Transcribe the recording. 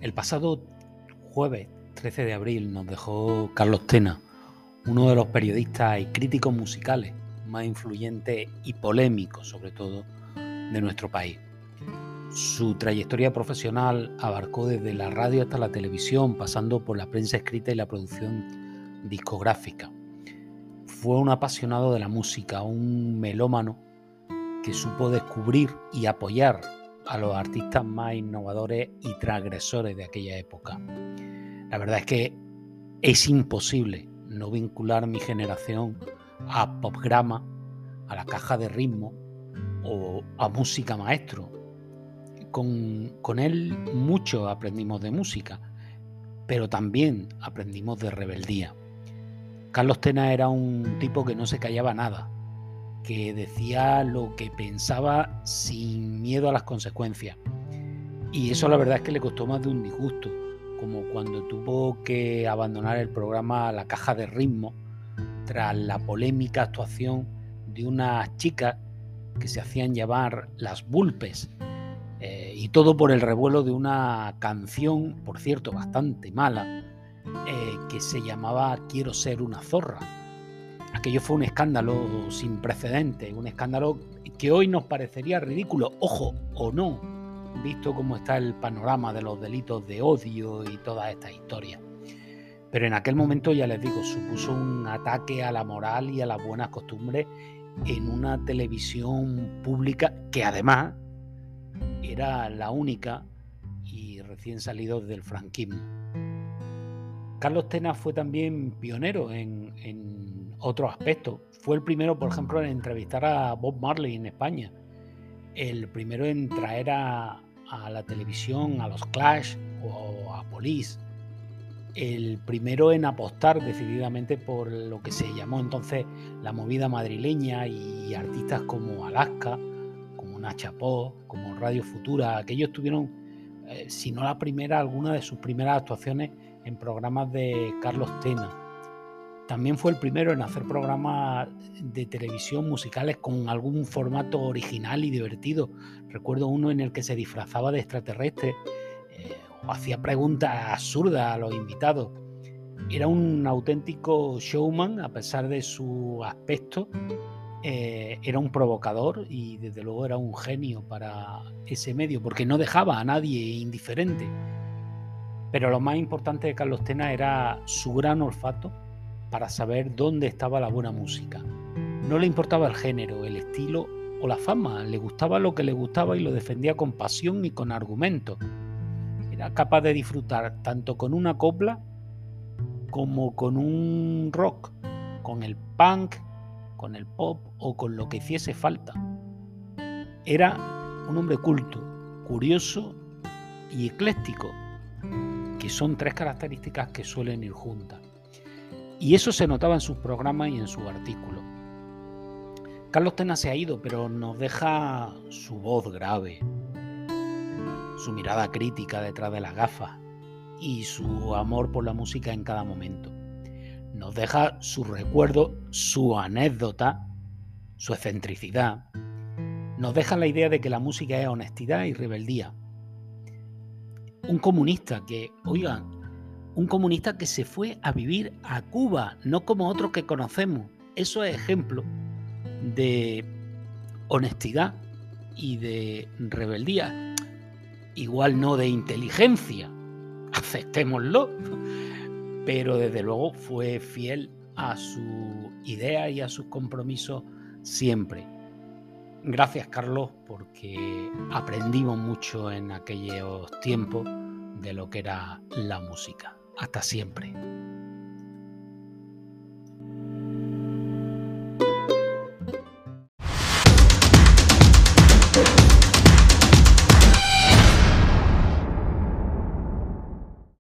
El pasado jueves 13 de abril nos dejó Carlos Tena, uno de los periodistas y críticos musicales más influyentes y polémicos, sobre todo, de nuestro país. Su trayectoria profesional abarcó desde la radio hasta la televisión, pasando por la prensa escrita y la producción discográfica. Fue un apasionado de la música, un melómano que supo descubrir y apoyar a los artistas más innovadores y transgresores de aquella época. La verdad es que es imposible no vincular mi generación a popgrama, a la caja de ritmo o a música maestro. Con, con él mucho aprendimos de música, pero también aprendimos de rebeldía. Carlos Tena era un tipo que no se callaba nada, que decía lo que pensaba sin miedo a las consecuencias. Y eso la verdad es que le costó más de un disgusto, como cuando tuvo que abandonar el programa La Caja de Ritmo tras la polémica actuación de unas chicas que se hacían llamar las Bulpes. Eh, y todo por el revuelo de una canción, por cierto, bastante mala, eh, que se llamaba Quiero ser una zorra aquello fue un escándalo sin precedentes, un escándalo que hoy nos parecería ridículo, ojo o no, visto cómo está el panorama de los delitos de odio y todas estas historias. Pero en aquel momento, ya les digo, supuso un ataque a la moral y a las buenas costumbres en una televisión pública que además era la única y recién salido del franquismo. Carlos Tena fue también pionero en otros aspectos. Fue el primero, por ejemplo, en entrevistar a Bob Marley en España. El primero en traer a, la televisión a los Clash o a Police. El primero en apostar decididamente por lo que se llamó entonces la movida madrileña y artistas como Alaska, como Nacha Po, como Radio Futura. Aquellos tuvieron, eh, si no la primera, alguna de sus primeras actuaciones en programas de Carlos Tena. También fue el primero en hacer programas de televisión musicales con algún formato original y divertido. Recuerdo uno en el que se disfrazaba de extraterrestre eh, o hacía preguntas absurdas a los invitados. Era un auténtico showman a pesar de su aspecto. Eh, era un provocador y desde luego era un genio para ese medio porque no dejaba a nadie indiferente. Pero lo más importante de Carlos Tena era su gran olfato para saber dónde estaba la buena música. No le importaba el género, el estilo o la fama, le gustaba lo que le gustaba y lo defendía con pasión y con argumento. Era capaz de disfrutar tanto con una copla como con un rock, con el punk, con el pop o con lo que hiciese falta. Era un hombre culto, curioso y ecléctico, que son tres características que suelen ir juntas. Y eso se notaba en sus programas y en sus artículos. Carlos Tena se ha ido, pero nos deja su voz grave, su mirada crítica detrás de las gafas y su amor por la música en cada momento. Nos deja su recuerdo, su anécdota, su excentricidad. Nos deja la idea de que la música es honestidad y rebeldía, un comunista que, oigan, un comunista que se fue a vivir a Cuba, no como otros que conocemos. Eso es ejemplo de honestidad y de rebeldía. Igual no de inteligencia, aceptémoslo, pero desde luego fue fiel a su idea y a sus compromisos siempre. Gracias Carlos porque aprendimos mucho en aquellos tiempos de lo que era la música. Hasta siempre.